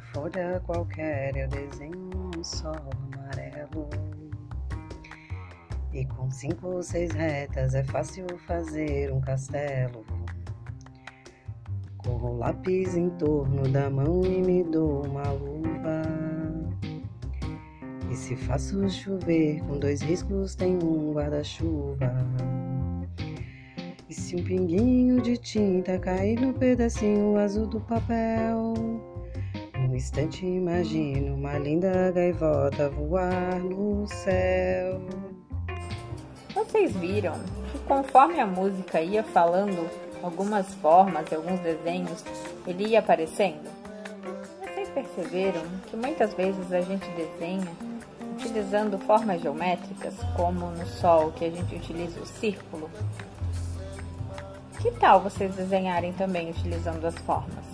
folha qualquer eu desenho um solo amarelo. E com cinco ou seis retas é fácil fazer um castelo. Corro lápis em torno da mão e me dou uma luva. E se faço chover com dois riscos, tem um guarda-chuva. E se um pinguinho de tinta cair no pedacinho azul do papel, num instante imagino uma linda gaivota voar no céu. Vocês viram que conforme a música ia falando algumas formas e alguns desenhos, ele ia aparecendo? Vocês perceberam que muitas vezes a gente desenha utilizando formas geométricas, como no sol que a gente utiliza o círculo? Que tal vocês desenharem também utilizando as formas?